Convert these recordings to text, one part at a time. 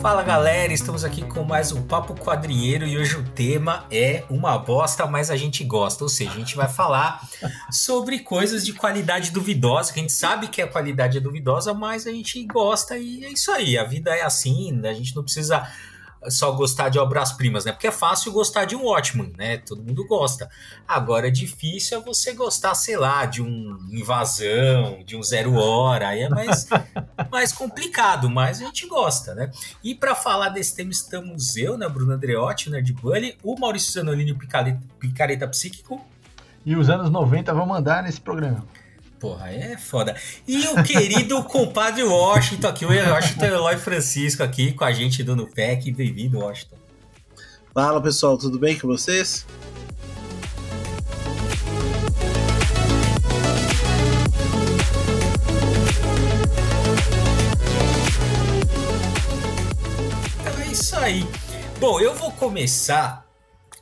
Fala galera, estamos aqui com mais um Papo Quadrinheiro e hoje o tema é uma bosta, mas a gente gosta. Ou seja, a gente vai falar sobre coisas de qualidade duvidosa, que a gente sabe que a qualidade é duvidosa, mas a gente gosta e é isso aí. A vida é assim, a gente não precisa só gostar de obras-primas, né? Porque é fácil gostar de um Watchmen, né? Todo mundo gosta. Agora, é difícil é você gostar, sei lá, de um Invasão, de um Zero Hora. Aí é mais, mais complicado, mas a gente gosta, né? E para falar desse tema estamos eu, né? Bruno Andreotti, o Nerd Bunny, o Maurício Zanolini, o Picareta, Picareta Psíquico. E os anos 90 vão mandar nesse programa. Porra, é foda. E o querido compadre Washington aqui, o Washington Eloy Francisco aqui com a gente do NUPEC. Bem-vindo, Washington. Fala pessoal, tudo bem com vocês? Então é isso aí. Bom, eu vou começar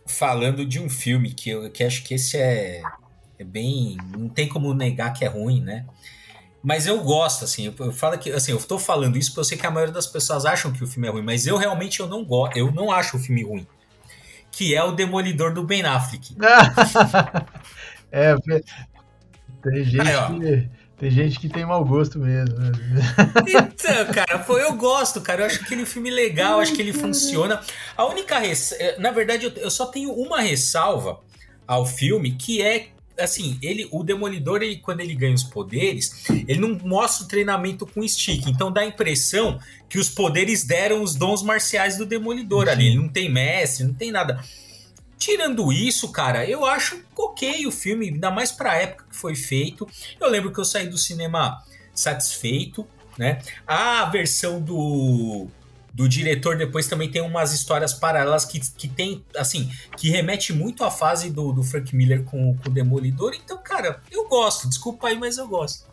falando de um filme que eu que acho que esse é é bem. Não tem como negar que é ruim, né? Mas eu gosto, assim, eu, eu falo que, assim, eu tô falando isso porque eu sei que a maioria das pessoas acham que o filme é ruim, mas eu realmente eu não gosto, eu não acho o filme ruim. Que é o Demolidor do Ben Affleck. é, tem gente Aí, que, tem gente que tem mau gosto mesmo. Né? Então, cara, pô, eu gosto, cara. Eu acho aquele filme legal, acho que ele funciona. A única res... na verdade, eu só tenho uma ressalva ao filme, que é assim, ele, o Demolidor, ele, quando ele ganha os poderes, ele não mostra o treinamento com stick. Então dá a impressão que os poderes deram os dons marciais do Demolidor Sim. ali. Ele não tem mestre, não tem nada. Tirando isso, cara, eu acho ok o filme, ainda mais pra época que foi feito. Eu lembro que eu saí do cinema satisfeito, né? A versão do do diretor depois também tem umas histórias paralelas que, que tem, assim, que remete muito à fase do, do Frank Miller com, com o Demolidor. Então, cara, eu gosto. Desculpa aí, mas eu gosto.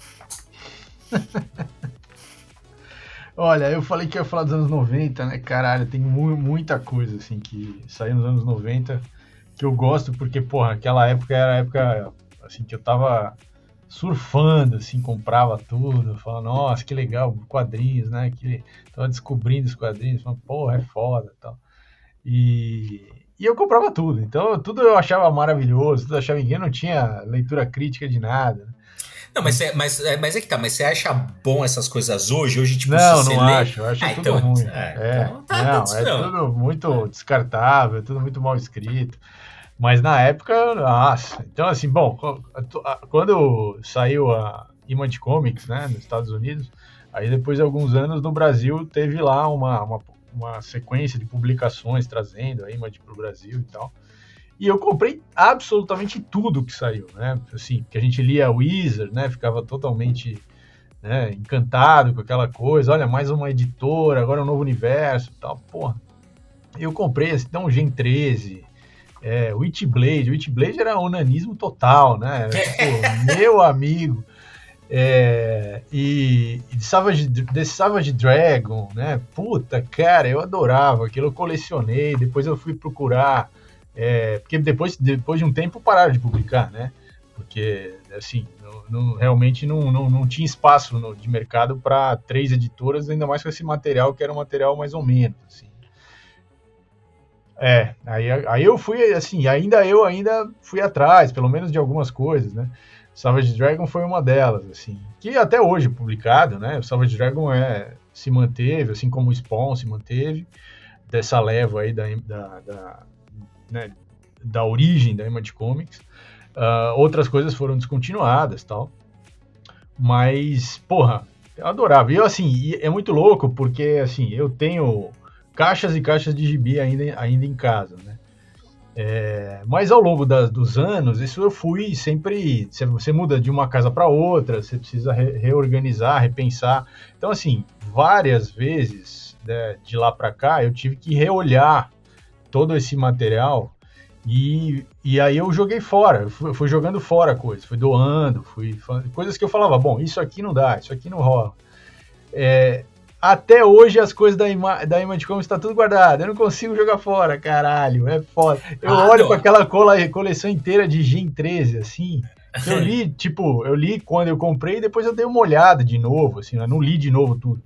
Olha, eu falei que ia falar dos anos 90, né? Caralho, tem mu muita coisa, assim, que saiu nos anos 90 que eu gosto, porque, porra, aquela época era a época, assim, que eu tava surfando, assim, comprava tudo, falando, nossa, que legal, quadrinhos, né? Que tava descobrindo os quadrinhos, falando, porra, é foda tal. E, e eu comprava tudo, então tudo eu achava maravilhoso, tudo eu achava ninguém não tinha leitura crítica de nada. Né? Não, mas, é, mas, é, mas é que tá, mas você acha bom essas coisas hoje? Hoje, tipo, não, não acho, eu acho ah, tudo então, ruim. É, é, então tá não, é tudo muito descartável, tudo muito mal escrito. Mas na época, nossa. Então, assim, bom, quando saiu a Image Comics, né, nos Estados Unidos, aí depois de alguns anos no Brasil teve lá uma, uma, uma sequência de publicações trazendo a Image para o Brasil e tal. E eu comprei absolutamente tudo que saiu, né? Assim, que a gente lia Wizard, né? Ficava totalmente né, encantado com aquela coisa. Olha, mais uma editora, agora um novo universo tal. Porra. Eu comprei, assim, então, Gen 13, é, Witchblade. Witchblade era onanismo total, né? tipo, meu amigo. É, e, e de Savage, The Savage Dragon, né? Puta, cara, eu adorava aquilo, eu colecionei. Depois eu fui procurar, é, porque depois, depois de um tempo pararam de publicar, né? Porque, assim, não, não, realmente não, não, não tinha espaço no, de mercado para três editoras, ainda mais com esse material que era um material mais ou menos, assim. É, aí, aí eu fui, assim, ainda eu ainda fui atrás, pelo menos de algumas coisas, né? Savage Dragon foi uma delas, assim, que até hoje é publicado, né? O Savage Dragon é, se manteve, assim como o Spawn se manteve, dessa leva aí da, da, da, né, da origem da Image Comics. Uh, outras coisas foram descontinuadas tal. Mas, porra, eu adorava. E eu, assim, é muito louco, porque, assim, eu tenho caixas e caixas de gibi ainda, ainda em casa, né? É, mas ao longo da, dos anos, isso eu fui sempre. Você, você muda de uma casa para outra, você precisa re, reorganizar, repensar. Então, assim, várias vezes né, de lá para cá, eu tive que reolhar todo esse material e, e aí eu joguei fora, eu fui, fui jogando fora coisas, fui doando, fui coisas que eu falava, bom, isso aqui não dá, isso aqui não rola. É, até hoje as coisas da, ima da Image Comics tá tudo guardado. Eu não consigo jogar fora, caralho. É foda. Eu ah, olho para aquela cola, coleção inteira de Gen 13, assim. Eu li, tipo, eu li quando eu comprei e depois eu dei uma olhada de novo, assim, eu não li de novo tudo.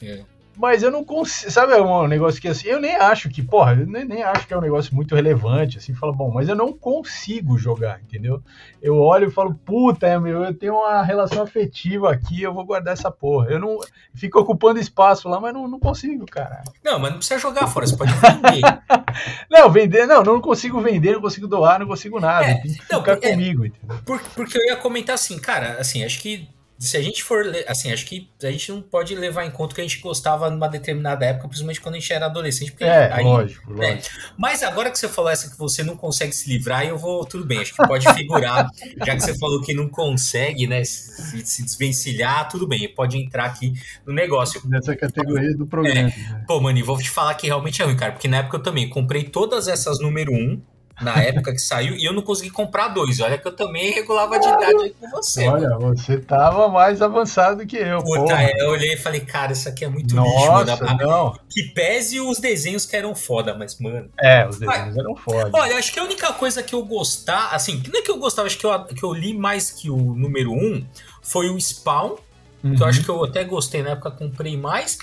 É. Mas eu não consigo. Sabe um negócio que assim, eu nem acho que, porra, eu nem, nem acho que é um negócio muito relevante, assim, fala, bom, mas eu não consigo jogar, entendeu? Eu olho e falo, puta, é, meu, eu tenho uma relação afetiva aqui, eu vou guardar essa porra. Eu não. Fico ocupando espaço lá, mas não, não consigo, cara. Não, mas não precisa jogar fora, você pode vender. não, vender, não, não consigo vender, não consigo doar, não consigo nada. É, tem que não, ficar é, comigo, entendeu? Porque eu ia comentar assim, cara, assim, acho que se a gente for, assim, acho que a gente não pode levar em conta que a gente gostava numa determinada época, principalmente quando a gente era adolescente. Porque é, aí, lógico, né? lógico. Mas agora que você falou essa que você não consegue se livrar, eu vou, tudo bem, acho que pode figurar, já que você falou que não consegue, né, se, se desvencilhar, tudo bem, pode entrar aqui no negócio. Nessa categoria do programa. É. Pô, mano, vou te falar que realmente é ruim, cara, porque na época eu também comprei todas essas número 1, na época que saiu e eu não consegui comprar dois. Olha que eu também regulava de idade aí com você. Olha, mano. você tava mais avançado que eu. Puta, é, eu olhei e falei, cara, isso aqui é muito Nossa, lixo, mano. Não. Que pese os desenhos que eram foda, mas, mano. É, os desenhos mas, eram foda. Olha, acho que a única coisa que eu gostar, assim, não é que eu gostava, acho que eu, que eu li mais que o número um foi o Spawn. Uhum. Que eu acho que eu até gostei na época, comprei mais.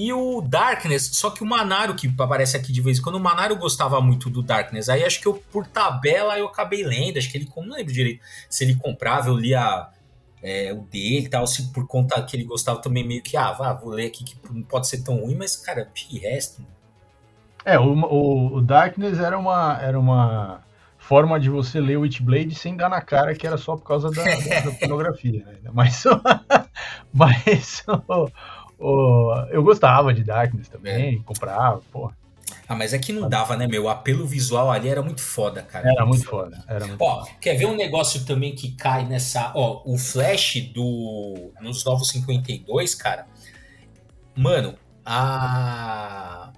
E o Darkness, só que o Manaro, que aparece aqui de vez em quando, o Manaro gostava muito do Darkness. Aí acho que eu, por tabela, eu acabei lendo. Acho que ele, não lembro direito se ele comprava, eu lia é, o dele e tal, se por conta que ele gostava também meio que, ah, vá, vou ler aqui que não pode ser tão ruim, mas, cara, de resto. É, o, o, o Darkness era uma, era uma forma de você ler Witchblade sem dar na cara que era só por causa da, da pornografia. Né? Mas, mas Oh, eu gostava de Darkness também, é. comprava, pô. Ah, mas é que não dava, né, meu? O apelo visual ali era muito foda, cara. Era muito foda. Era muito ó, foda. quer ver um negócio também que cai nessa. Ó, o Flash do. Nos Novos 52, cara. Mano, a.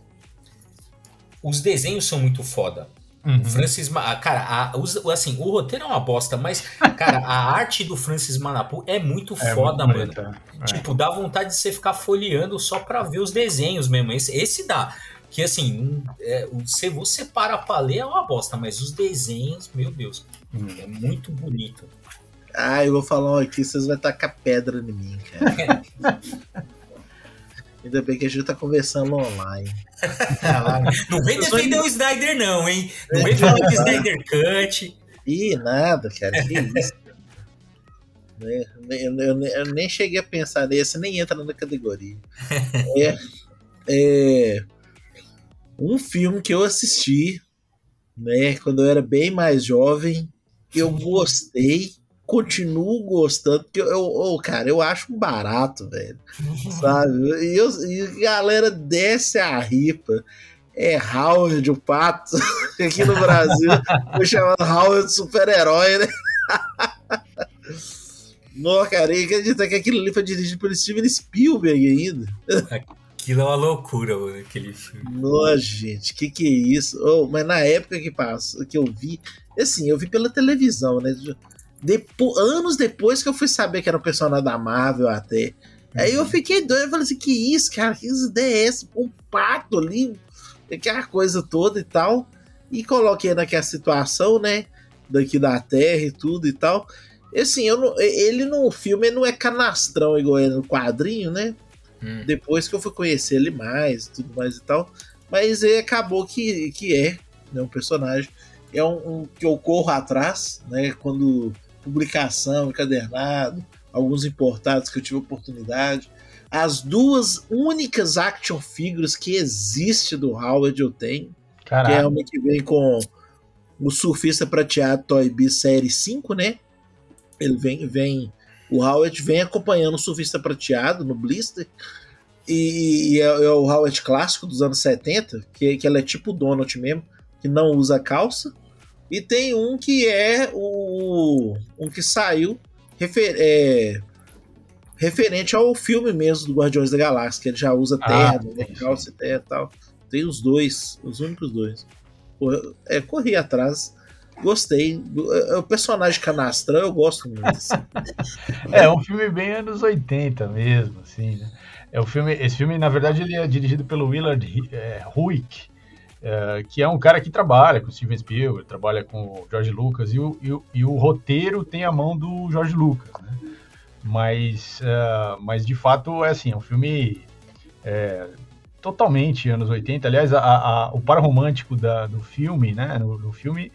Os desenhos são muito foda. Uhum. Francis, cara, a, assim, o roteiro é uma bosta, mas, cara, a arte do Francis Manapu é muito é foda, muito mano. É. Tipo, dá vontade de você ficar folheando só pra ver os desenhos mesmo. Esse, esse dá. Que assim, é, você, você para pra ler é uma bosta, mas os desenhos, meu Deus, uhum. é muito bonito. Ah, eu vou falar um aqui, vocês vão tacar pedra em mim, cara. Ainda bem que a gente tá conversando online. não vem defender o Snyder, não, hein? Não vem falar de Snyder Cut. Ih, nada, cara. Que isso. eu, eu, eu, nem cheguei a pensar nesse, nem entra na categoria. É, é, um filme que eu assisti, né, quando eu era bem mais jovem, eu gostei continuo gostando, porque eu, eu, cara, eu acho barato, velho. sabe? E, eu, e a galera desce a ripa. É Howard o Pato, aqui no Brasil, foi chamado Howard super-herói, né? Não, cara, e acredita que aquilo ali foi dirigido pelo Steven Spielberg ainda. Aquilo é uma loucura, mano, aquele filme. Nossa, gente, que que é isso? Oh, mas na época que passou, que eu vi, assim, eu vi pela televisão, né? Depo anos depois que eu fui saber que era um personagem da Marvel até. Uhum. Aí eu uhum. fiquei doido, eu falei assim, que isso, cara? Que ideia é essa? Um pato ali, aquela coisa toda e tal. E coloquei naquela situação, né? Daqui da Terra e tudo e tal. E assim, eu não, ele no filme não é canastrão igual é no quadrinho, né? Hum. Depois que eu fui conhecer ele mais e tudo mais e tal. Mas ele acabou que, que é né, um personagem. É um, um que eu corro atrás, né? Quando publicação, encadernado, alguns importados que eu tive oportunidade. As duas únicas action figures que existe do Howard eu tenho. Que é uma que vem com o Surfista Prateado Toy B Série 5, né? Ele vem, vem. O Howard vem acompanhando o Surfista Prateado no blister. E, e é, é, o Howard clássico dos anos 70, que, que ela é tipo o Donald mesmo, que não usa calça. E tem um que é o. um que saiu refer, é, referente ao filme mesmo do Guardiões da Galáxia, que ele já usa terra, ah, né, calça e terra e tal. Tem os dois, os únicos dois. É, corri atrás. Gostei. O personagem canastrão eu gosto muito. Assim. é um filme bem anos 80 mesmo, assim, né? É o filme, esse filme, na verdade, ele é dirigido pelo Willard é, Huyck, é, que é um cara que trabalha com o Steven Spielberg, trabalha com o George Lucas, e o, e e o roteiro tem a mão do George Lucas, né? Mas, uh, mas de fato é assim, é um filme é, totalmente anos 80. Aliás, a, a, o par romântico da, do filme, né? No, no, filme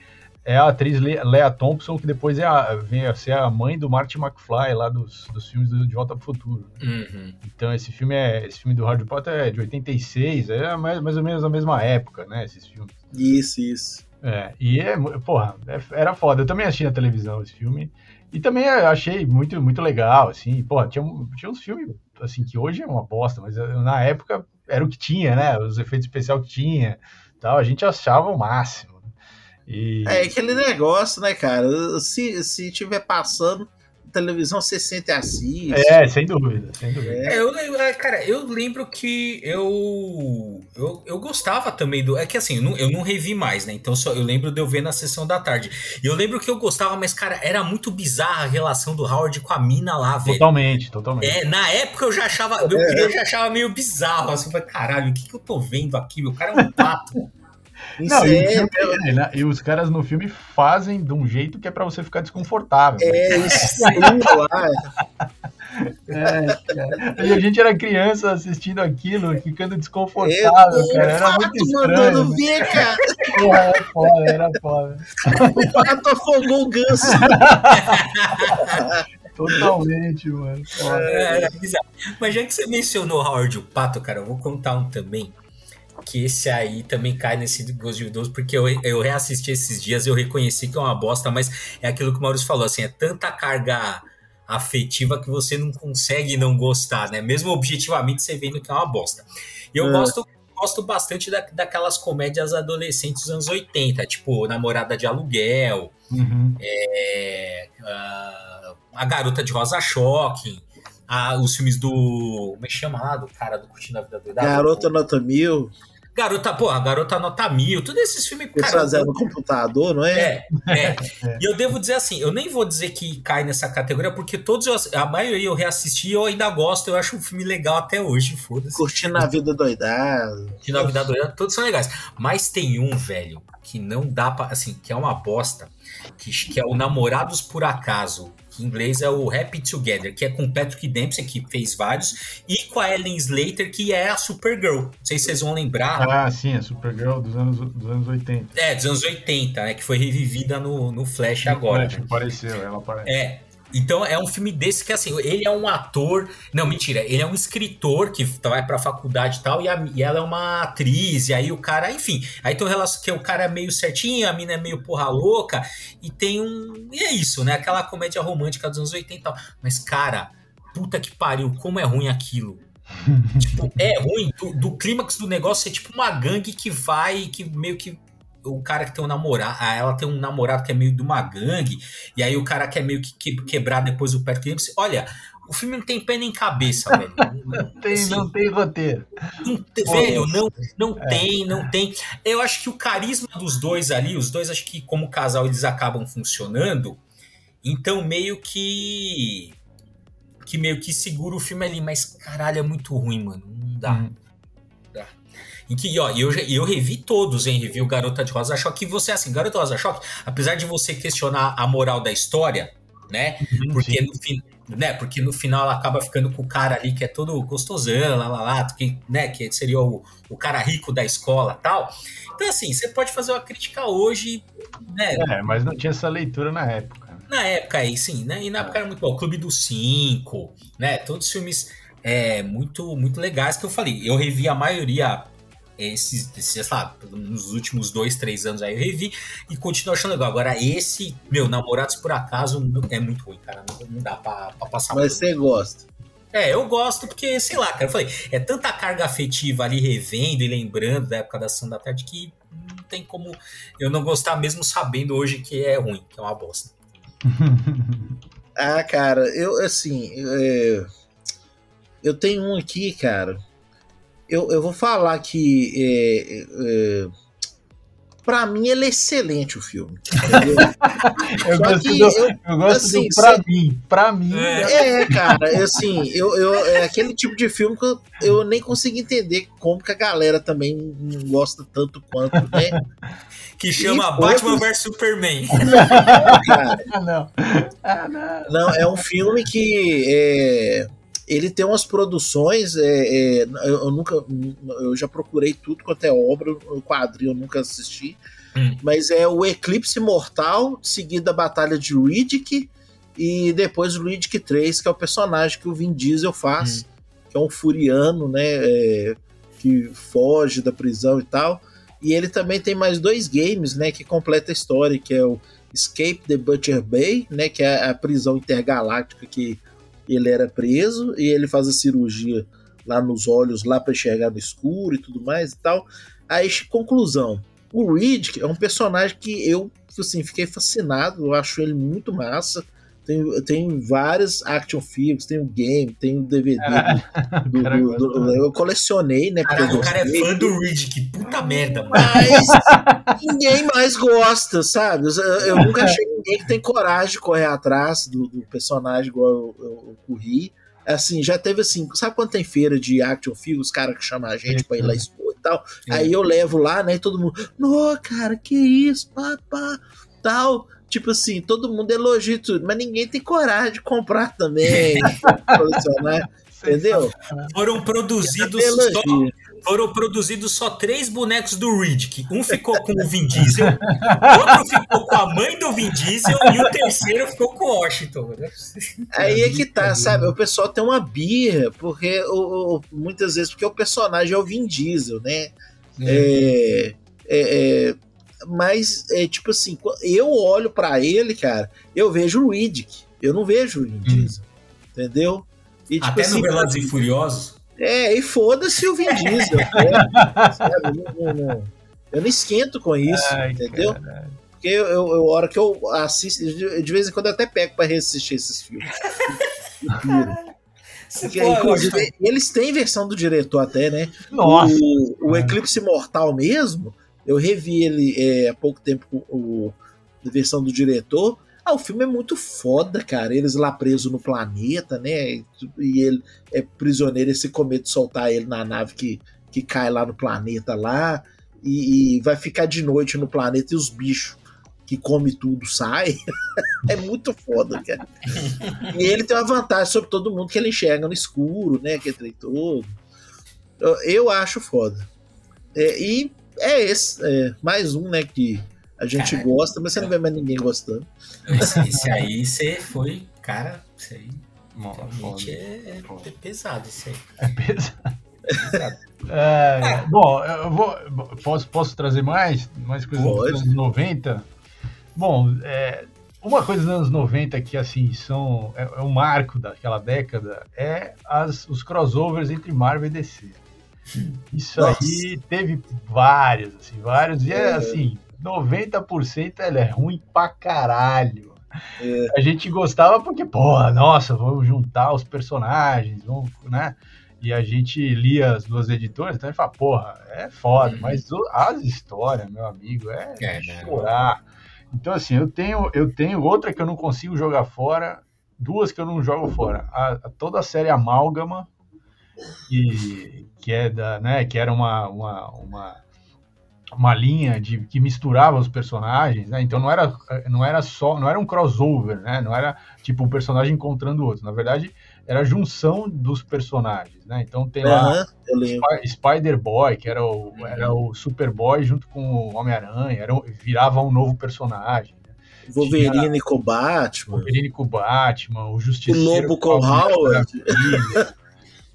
é a atriz Lea Thompson, que depois é a, vem a ser a mãe do Marty McFly lá dos, dos filmes do De Volta para o Futuro. Uhum. Então esse filme é esse filme do Harry Potter é de 86, é mais, mais ou menos a mesma época, né? Esses filmes. Isso, isso. É, e é, porra, é, era foda. Eu também assisti na televisão esse filme. E também achei muito, muito legal, assim. Pô, tinha, tinha uns filmes, assim, que hoje é uma bosta, mas na época era o que tinha, né? Os efeitos especiais que tinha, tal. A gente achava o máximo. E... É aquele negócio, né, cara? Se, se tiver passando, televisão você sente assim. É, sem dúvida, sem dúvida. É, eu, é, cara, eu lembro que eu, eu, eu gostava também do. É que assim, eu não, eu não revi mais, né? Então só, eu lembro de eu ver na sessão da tarde. E eu lembro que eu gostava, mas, cara, era muito bizarra a relação do Howard com a mina lá, velho. Totalmente, totalmente. É, na época eu já achava. Eu, é. eu já achava meio bizarro. Assim, eu falei, caralho, o que, que eu tô vendo aqui? Meu cara é um pato. Não, e, filme, é, né? e, os caras no filme fazem de um jeito que é para você ficar desconfortável. É, isso lá. É, e a gente era criança assistindo aquilo, ficando desconfortável, eu, cara. Era muito estranho. Né? Ver, cara. Porra, era foda, era foda. O pato afogou o ganso. Totalmente, mano. É, é, Mas já que você mencionou Howard o Pato, cara, eu vou contar um também que esse aí também cai nesse gosto de idoso, porque eu, eu reassisti esses dias e eu reconheci que é uma bosta, mas é aquilo que o Maurício falou, assim, é tanta carga afetiva que você não consegue não gostar, né? Mesmo objetivamente você vendo que é uma bosta. E eu é. gosto gosto bastante da, daquelas comédias adolescentes dos anos 80, tipo Namorada de Aluguel, uhum. é, a, a Garota de Rosa Choque, a, os filmes do. Como é que chama lá? Do cara do Curtindo a Vida Doidada? Garota Nota Mil. Garota, pô, a Garota Nota Mil, todos esses filmes. Eles fazendo no computador, não é? É, é. E eu devo dizer assim, eu nem vou dizer que cai nessa categoria, porque todos, eu, a maioria eu reassisti e eu ainda gosto, eu acho um filme legal até hoje, foda-se. Curtindo a Vida Doidada. Curtindo a Vida Doidada, todos são legais. Mas tem um, velho, que não dá pra, assim, que é uma bosta, que, que é o Namorados por Acaso que em inglês é o Happy Together, que é com Patrick Dempsey, que fez vários, e com a Ellen Slater, que é a Supergirl. Não sei se vocês vão lembrar. Ah, sim, a Supergirl dos anos, dos anos 80. É, dos anos 80, né? Que foi revivida no, no Flash no agora. Flash, apareceu, ela aparece. É, então é um filme desse que assim, ele é um ator, não, mentira, ele é um escritor que vai pra faculdade e tal, e, a, e ela é uma atriz, e aí o cara, enfim, aí tem um relação que o cara é meio certinho, a mina é meio porra louca, e tem um. E é isso, né? Aquela comédia romântica dos anos 80 e tal. Mas, cara, puta que pariu, como é ruim aquilo. tipo, é ruim do, do clímax do negócio é tipo uma gangue que vai, que meio que o cara que tem um namorado, ela tem um namorado que é meio de uma gangue, e aí o cara quer meio que quebrar depois o pé do Olha, o filme não tem pé nem cabeça, velho. Não tem, assim, não tem roteiro. Não tem, velho, não, não é. tem, não tem. Eu acho que o carisma dos dois ali, os dois acho que como casal eles acabam funcionando, então meio que que meio que segura o filme ali, mas caralho, é muito ruim, mano. Não dá. Hum. Em que, ó, eu, eu revi todos em review Garota de Rosa Choque. E você, assim, Garota de Rosa Choque, apesar de você questionar a moral da história, né? Uhum, porque no fim. Né, porque no final ela acaba ficando com o cara ali que é todo gostosão, lá, lá, lá, que, né, que seria o, o cara rico da escola tal. Então, assim, você pode fazer uma crítica hoje, né? É, mas não tinha essa leitura na época. Na época aí, sim, né? E na época era muito bom. O Clube dos Cinco, né? Todos os filmes é, muito, muito legais que eu falei. Eu revi a maioria esses, sei lá, nos últimos dois, três anos aí eu revi e continuo achando legal. Agora, esse, meu, Namorados por Acaso é muito ruim, cara. Não, não dá pra, pra passar Mas você gosta. É, eu gosto porque, sei lá, cara, eu falei, é tanta carga afetiva ali revendo e lembrando da época da da Tarde que não tem como eu não gostar mesmo sabendo hoje que é ruim, que é uma bosta. ah, cara, eu, assim, é, eu tenho um aqui, cara, eu, eu vou falar que é, é, para mim ele é excelente o filme. eu, gosto do, eu, eu, gosto assim, do pra mim, pra mim. É, é cara, assim, eu, eu, é aquele tipo de filme que eu, eu nem consigo entender como que a galera também não gosta tanto quanto, né? Que chama e Batman vs Superman. Não, cara, ah, não. Ah, não. Não, é um filme que é, ele tem umas produções. É, é, eu, nunca. Eu já procurei tudo quanto é obra, o quadrinho eu nunca assisti. Hum. Mas é o Eclipse Mortal, seguida a Batalha de Riddick, e depois o Riddick 3, que é o personagem que o Vin Diesel faz, hum. que é um furiano, né? É, que foge da prisão e tal. E ele também tem mais dois games, né? Que completa a história, que é o Escape the Butcher Bay, né? Que é a prisão intergaláctica que ele era preso e ele faz a cirurgia lá nos olhos, lá para enxergar no escuro e tudo mais e tal. Aí, conclusão. O Reed é um personagem que eu assim, fiquei fascinado, eu acho ele muito massa. Tem, tem várias action figures, tem o game, tem o DVD. Do, do, do, do, eu colecionei, né? Caraca, o cara é fã do Reed, que puta merda, mano. Mas ninguém mais gosta, sabe? Eu, eu nunca achei ninguém que tem coragem de correr atrás do, personagem igual eu, eu, eu corri. Assim, já teve assim, sabe quando tem feira de action figures, os caras que chamam a gente é, pra ir lá expor e tal? É. Aí eu levo lá, né? E todo mundo, não, cara, que isso, papá, tal tipo assim, todo mundo elogia tudo, mas ninguém tem coragem de comprar também, colecionar, entendeu? Foram produzidos só, foram produzidos só três bonecos do Riddick. Um ficou com o Vin Diesel, outro ficou com a mãe do Vin Diesel e o terceiro ficou com o Washington. Né? Aí é que tá, sabe? O pessoal tem uma birra, porque o, o, muitas vezes porque o personagem é o Vin Diesel, né? É, é, é mas é tipo assim, eu olho para ele, cara, eu vejo o Riddick, eu não vejo o Vin. Diesel, hum. entendeu? E, tipo, Até assim, no Velozes e Furiosos? É, e foda-se o Vin Diesel, né? sabe? Não, não, não, eu não esquento com isso, Ai, entendeu? Caralho. Porque eu, eu, a hora que eu assisto, de, de vez em quando eu até pego para reassistir esses filmes. Porque, inclusive, eles têm versão do diretor até, né? Nossa! O, o Eclipse Mortal mesmo, eu revi ele é, há pouco tempo o, a versão do diretor. Ah, o filme é muito foda, cara. Eles lá presos no planeta, né? E ele é prisioneiro, esse cometa soltar ele na nave que, que cai lá no planeta lá. E, e vai ficar de noite no planeta e os bichos que come tudo sai. é muito foda, cara. e ele tem uma vantagem sobre todo mundo que ele enxerga no escuro, né? Que é todo. Eu, eu acho foda. É, e é esse, é, mais um, né, que a gente cara, gosta, mas você não vê mais ninguém gostando. Esse, esse aí você foi, cara, isso aí realmente é, é, pesado isso aí. É pesado. É, é, bom, eu vou, posso, posso trazer mais? Mais coisas Pode. dos anos 90? Bom, é, uma coisa dos anos 90 que assim são é, é um marco daquela década é as, os crossovers entre Marvel e DC. Isso Nossa. aí teve vários, assim, vários. E é, é assim, 90% ela é ruim pra caralho. É. A gente gostava porque, porra, nossa, vamos juntar os personagens, vamos, né? E a gente lia as duas editoras, então a gente fala, porra, é foda, uhum. mas as histórias, meu amigo, é, é né? chorar. Então, assim, eu tenho, eu tenho outra que eu não consigo jogar fora, duas que eu não jogo fora. A, a toda a série Amálgama, que, que é da, né, que era uma, uma, uma, uma linha de que misturava os personagens, né? Então não era, não era só, não era um crossover, né? Não era tipo um personagem encontrando o outro. Na verdade, era a junção dos personagens, né? Então tem lá Sp Spider-Boy, que era o, era o Superboy junto com o Homem-Aranha, era, virava um novo personagem. Né? Wolverine com Batman. Wolverine com Batman, o Justiceiro. O Lobo com Howard.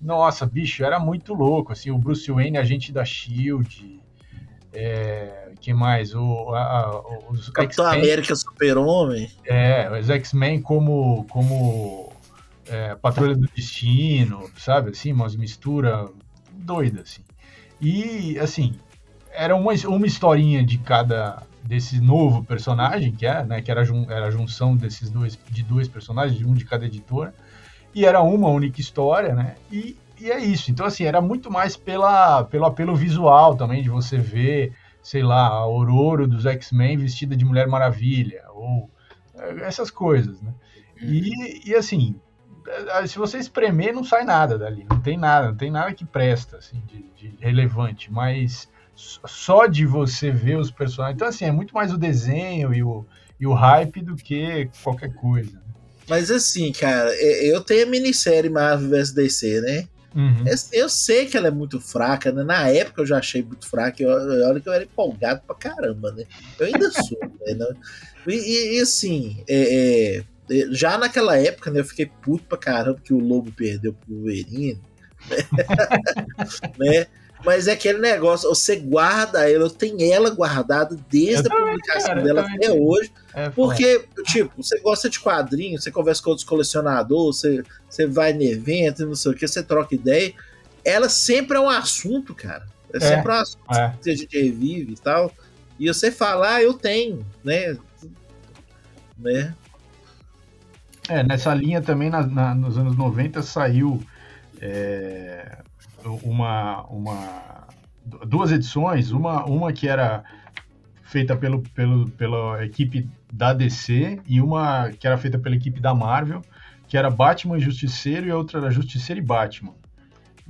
Nossa, bicho, era muito louco. Assim, o Bruce Wayne, agente da Shield. É, que mais? O, a, a, os Capitão América Super-Homem. É, os X-Men como, como é, Patrulha do Destino, sabe? Assim, umas mistura doida, assim. E, assim, era uma, uma historinha de cada desse novo personagem, que é, né, que era, era a junção desses dois, de dois personagens, um de cada editora e era uma única história, né? E, e é isso. Então, assim, era muito mais pela, pelo apelo visual também, de você ver, sei lá, a Aurora dos X-Men vestida de Mulher Maravilha, ou é, essas coisas, né? E, e assim, é, se você espremer, não sai nada dali, não tem nada, não tem nada que presta, assim, de, de relevante, mas só de você ver os personagens. Então, assim, é muito mais o desenho e o, e o hype do que qualquer coisa. Né? Mas assim, cara, eu tenho a minissérie Marvel vs DC, né? Uhum. Eu sei que ela é muito fraca, né? Na época eu já achei muito fraca. Olha que eu era empolgado pra caramba, né? Eu ainda sou, né? E, e assim, é, é, já naquela época, né? Eu fiquei puto pra caramba que o Lobo perdeu pro Wolverine. Né? Mas é aquele negócio, você guarda ela, eu tenho ela guardada desde eu a publicação cara, dela até hoje. É, porque, tipo, você gosta de quadrinhos, você conversa com outros colecionadores, você, você vai no evento, não sei o que, você troca ideia. Ela sempre é um assunto, cara. É, é sempre um assunto é. que a gente revive e tal. E você fala, ah, eu tenho, né? né? É, nessa linha também, na, na, nos anos 90, saiu é, uma, uma, duas edições, uma, uma que era feita pelo, pelo, pela equipe da DC e uma que era feita pela equipe da Marvel, que era Batman e Justiceiro e a outra era Justiceiro e Batman.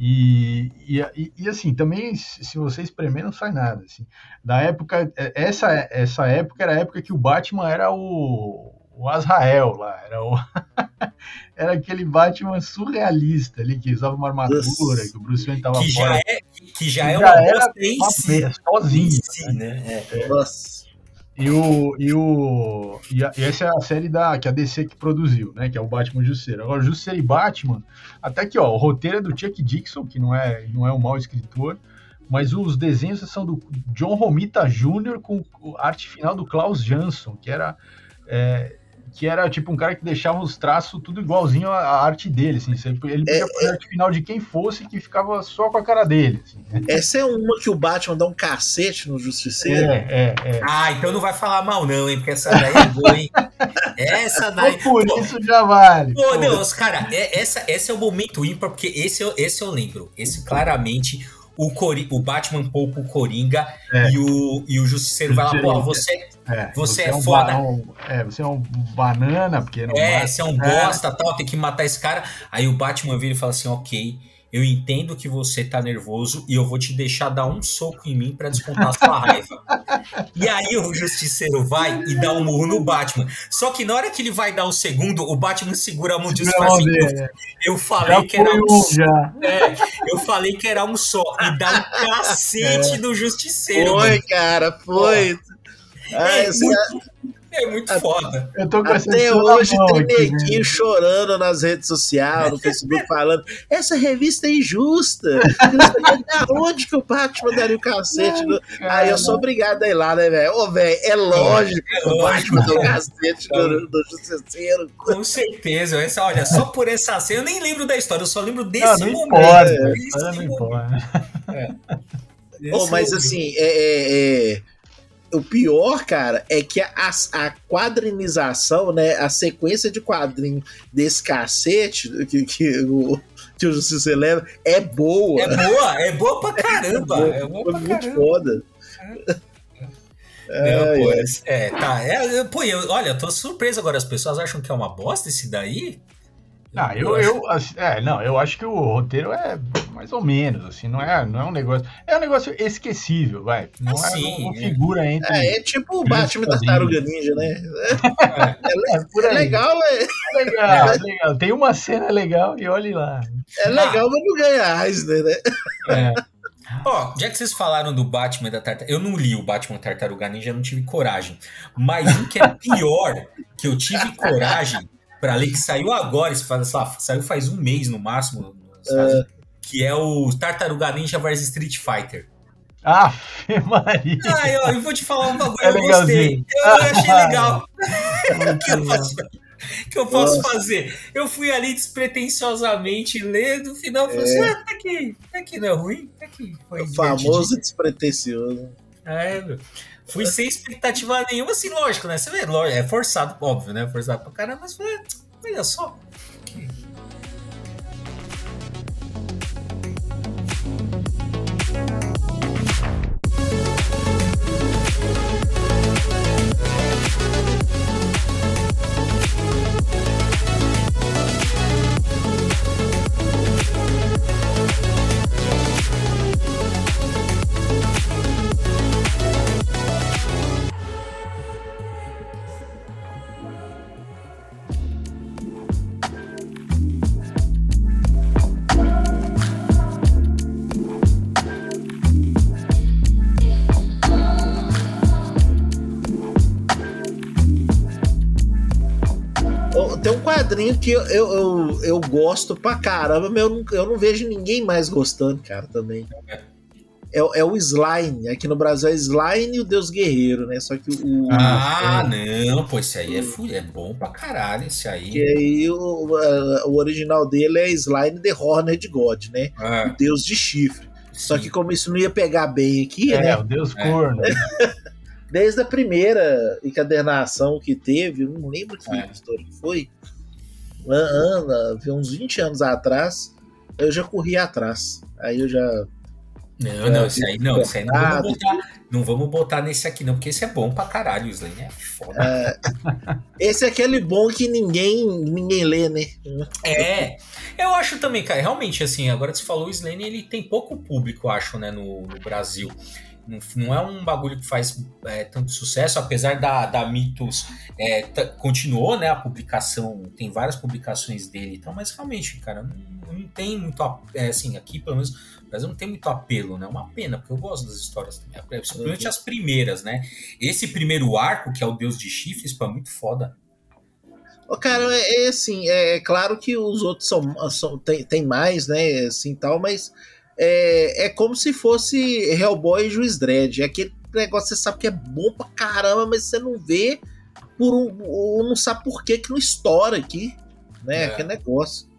E, e, e, assim, também, se você espremer, não sai nada. Assim. Da época, é, essa, essa época era a época que o Batman era o, o Azrael lá, era, o era aquele Batman surrealista ali, que usava uma armadura, Nossa. que o Bruce Wayne tava que fora. Já é, que já é uma era em si. Sozinho. Si, né? É. Nossa. E, o, e, o, e, a, e, essa é a série da, que a DC que produziu, né? Que é o Batman Jusceiro. Agora, Jusceiro e Batman, até que ó, o roteiro é do Chuck Dixon, que não é, não é um mau escritor, mas os desenhos são do John Romita Jr. com arte final do Klaus Jansson, que era é, que era tipo um cara que deixava os traços tudo igualzinho à arte dele, assim. Ele podia é, fazer é, arte final de quem fosse que ficava só com a cara dele. Assim, né? Essa é uma que o Batman dá um cacete no Justiceiro. É, é, é. Ah, então não vai falar mal, não, hein? Porque essa daí é boa, hein? Essa daí. por pô, isso já vale. Pô, Deus, cara, é, essa, esse é o momento ímpar, porque esse, esse eu lembro. Esse claramente o, Cori o Batman poupa o Coringa é. e, o, e o Justiceiro vai lá, pô, você, é, você, você, é, é um foda. Um, é, você é um banana, porque não É, você é um bosta, tal, tem que matar esse cara. Aí o Batman vira e fala assim, ok, eu entendo que você tá nervoso e eu vou te deixar dar um soco em mim para descontar sua raiva. e aí o justiceiro vai e dá um murro no Batman. Só que na hora que ele vai dar o segundo, o Batman segura a mão de assim, eu, eu falei já que era um, um só. É, eu falei que era um só. E dá um cacete é. no justiceiro. Foi, mano. cara, foi. Ah, é, muito, é muito foda. Eu tô com Até hoje tem neguinho né? chorando nas redes sociais, no Facebook, falando: essa revista é injusta. Onde que o Batman daria o cacete? No... Aí eu sou obrigado a ir lá, né, velho? Ô, velho, é lógico é, que o Batman deu o cacete do, do Justiceiro. Com certeza. Essa, olha, só por essa cena, eu nem lembro da história, eu só lembro desse não, não momento. Importa, não importa. É. Oh, mas assim, é, é, é o pior, cara, é que a, a quadrinização, né? A sequência de quadrinho desse cacete que, que o, que o Justiça leva é boa. É boa, é boa pra caramba. É, boa, é boa pra muito caramba. foda. É. Não, pô, é, tá. É, pô, eu, olha, eu tô surpreso agora. As pessoas acham que é uma bosta esse daí? Ah, eu, eu, assim, é, não, eu acho que o roteiro é mais ou menos, assim, não é, não é um negócio, é um negócio esquecível, vai, não assim, é uma figura entre... É, é tipo o Batman da Taruga Ninja, né? É, é, é, é legal, é... legal, legal, tem uma cena legal e olhe lá. É legal, ah. mas não ganha Eisner, né? É. Ó, já que vocês falaram do Batman da Tartaruga, eu não li o Batman Tartaruga Ninja, não tive coragem, mas um que é pior, que eu tive coragem para ler, que saiu agora, saiu faz um mês no máximo, é. que é o Tartaruga Ninja vs Street Fighter. Ah, Maria. Ah, eu, eu, vou te falar um bagulho, é eu gostei. Eu, eu achei legal. o que eu posso, que eu posso fazer? Eu fui ali despretensiosamente ler, no final eu falei assim, é. assim, ah, tá aqui, tá aqui, não é ruim? Tá aqui. Foi o famoso despretensioso. É, meu. Fui sem expectativa nenhuma, assim, lógico, né? Você vê, é forçado, óbvio, né? Forçado pra caramba, mas foi, olha só. Quadrinho que eu, eu, eu, eu gosto pra caramba, mas eu não, eu não vejo ninguém mais gostando, cara, também. É, é o Slime. Aqui no Brasil é Slime e o Deus Guerreiro, né? Só que o. Ah, não, pô, esse aí é, é bom pra caralho, esse aí. Que aí o, o original dele é Slime The Horned God, né? Ah. O Deus de chifre. Sim. Só que como isso não ia pegar bem aqui, é, né? o Deus corno. Desde a primeira encadernação que teve, eu não lembro que é. história que foi, Ana, uns 20 anos atrás, eu já corri atrás. Aí eu já. Não, não, isso aí não, isso aí não vamos, botar, não vamos botar nesse aqui, não, porque esse é bom pra caralho, o Slane é foda. É, esse é aquele bom que ninguém ninguém lê, né? É, eu acho também, cara, realmente, assim, agora que você falou, o Slane, ele tem pouco público, acho, né, no, no Brasil. Não, é um bagulho que faz é, tanto sucesso, apesar da, da Mitos é, continuou, né? A publicação, tem várias publicações dele e tal, mas realmente, cara, não, não tem muito é, assim, aqui pelo menos, mas não tem muito apelo, né? Uma pena, porque eu gosto das histórias também. Principalmente uhum. as primeiras, né? Esse primeiro arco, que é o Deus de Chifres, foi muito foda. Cara, é, é assim, é, é, claro que os outros são, são tem, tem mais, né, assim tal, mas é, é como se fosse Hellboy e Juiz Dredd. É aquele negócio que você sabe que é bom pra caramba, mas você não vê por um. ou não sabe por que que não estoura aqui. Né? É. Aquele negócio.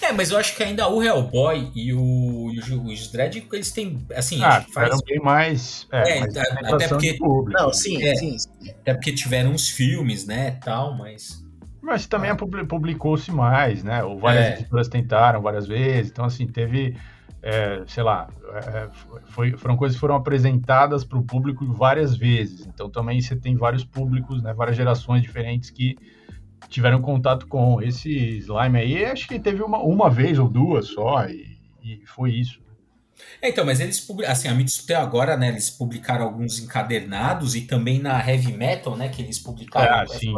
É, mas eu acho que ainda o Hellboy e o, e o Juiz Dredd, eles têm. Assim, ah, faz... bem mais. É, é mais até porque. Não, sim, é, sim, sim. Até porque tiveram uns filmes, né? Tal, mas. Mas também ah. publicou-se mais, né? Ou várias é. editoras tentaram várias vezes. Então, assim, teve é, sei lá, é, foi, foram coisas que foram apresentadas para o público várias vezes. Então também você tem vários públicos, né, várias gerações diferentes que tiveram contato com esse slime aí. Acho que teve uma, uma vez ou duas só e, e foi isso. É, então, mas eles assim, a Mitos até agora, né, eles publicaram alguns encadernados e também na Heavy Metal, né, que eles publicaram. Ah, sim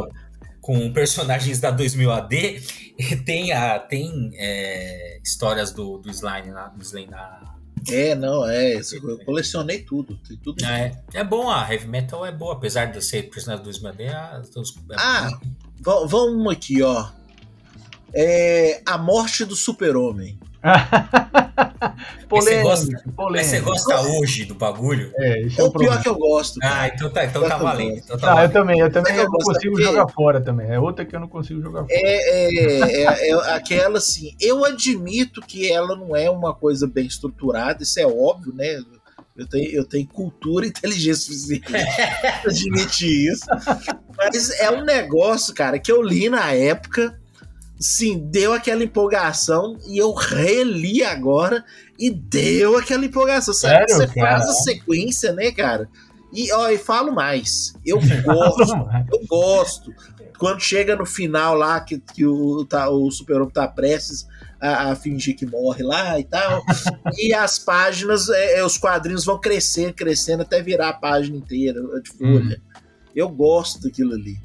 com personagens da 2000 AD, tem, a, tem é, histórias do, do Slime na, do Slime na. É, não, é. Eu colecionei tudo. Tem tudo é, é bom, a Heavy Metal é boa, apesar de ser personagem do 2000 AD. A, é ah, vamos aqui, ó. É, a morte do super-homem. polêmico, você gosta, polêmico. você gosta hoje do bagulho? É, isso é, o pior que eu gosto. Ah, então tá, então tá valendo. Então tá valendo. eu também, eu também eu não consigo jogar fora também. É outra que eu não consigo jogar fora. É, é, é, é, aquela assim, eu admito que ela não é uma coisa bem estruturada, isso é óbvio, né? Eu tenho, eu tenho cultura e inteligência suficiente pra admitir isso. Mas é um negócio, cara, que eu li na época sim, deu aquela empolgação e eu reli agora e deu aquela empolgação. Sério, Você faz a sequência, né, cara? E, ó, e falo mais. Eu gosto, eu gosto. Quando chega no final lá, que, que o, tá, o super-homem tá prestes a, a, fingir que morre lá e tal. e as páginas, é, é, os quadrinhos vão crescendo, crescendo até virar a página inteira de folha. Hum. Eu gosto daquilo ali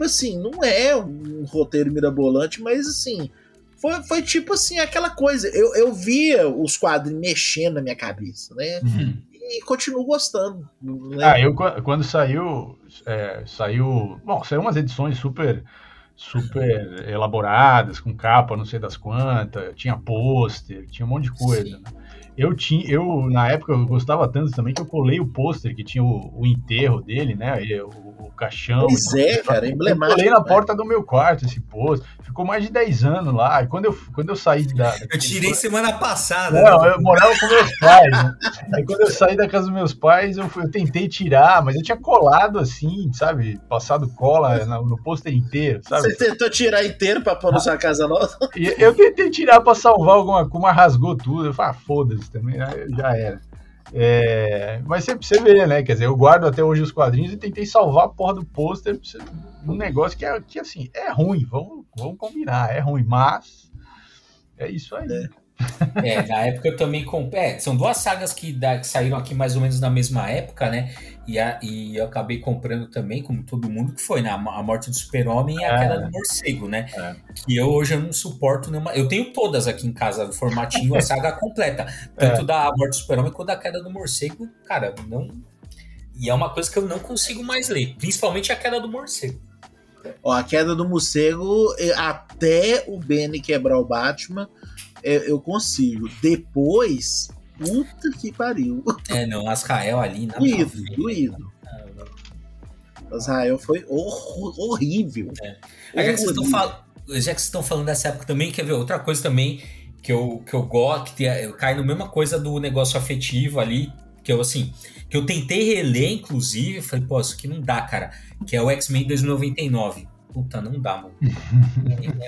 tipo assim, não é um roteiro mirabolante, mas assim, foi, foi tipo assim, aquela coisa. Eu, eu via os quadrinhos mexendo na minha cabeça, né? Uhum. E continuo gostando. Né? Ah, eu quando saiu. É, saiu. Bom, saiu umas edições super super elaboradas, com capa, não sei das quantas, tinha pôster, tinha um monte de coisa. Né? Eu tinha, eu na época eu gostava tanto também que eu colei o pôster que tinha o, o enterro dele, né? O caixão. Pois é, cara, emblemático. Eu colei na né? porta do meu quarto esse pôster. Ficou mais de 10 anos lá. E quando eu, quando eu saí da. Eu tirei semana passada. Não, né? eu morava com meus pais. Né? Aí quando eu saí da casa dos meus pais, eu, fui, eu tentei tirar, mas eu tinha colado assim, sabe? Passado cola no, no pôster inteiro, sabe? Você tentou tirar inteiro pra pôr na sua casa nova? eu tentei tirar pra salvar alguma coisa, mas rasgou tudo. Eu falei, ah, foda-se também, já era. É, mas sempre você vê, né? Quer dizer, eu guardo até hoje os quadrinhos e tentei salvar a porra do pôster um negócio que é que assim, é ruim, vamos, vamos combinar, é ruim, mas é isso aí. É. É, na época eu também comprei. É, são duas sagas que, da, que, saíram aqui mais ou menos na mesma época, né? E, a, e eu acabei comprando também, como todo mundo, que foi né? A Morte do Super-Homem e a Queda do Morcego, né? É. Que eu hoje eu não suporto nenhuma. Eu tenho todas aqui em casa, no formatinho, a saga completa. Tanto é. da Morte do Super-Homem quanto da Queda do Morcego, cara, não. E é uma coisa que eu não consigo mais ler, principalmente a Queda do Morcego. Ó, a queda do morcego, até o Benny quebrar o Batman, eh, eu consigo. Depois, puta que pariu. É, não, Asrael ali. nada a Doído, doído. Israel foi hor- horrível. É. Aí, já que vocês fal- já que vocês estão falando dessa época também, quer ver outra coisa também que eu, que eu gosto, que eu cai na mesma coisa do negócio afetivo ali, que eu assim, que eu tentei reler, inclusive, falei, pô, isso aqui não dá, cara. Que é o X-Men 2099. Puta, não dá, mano.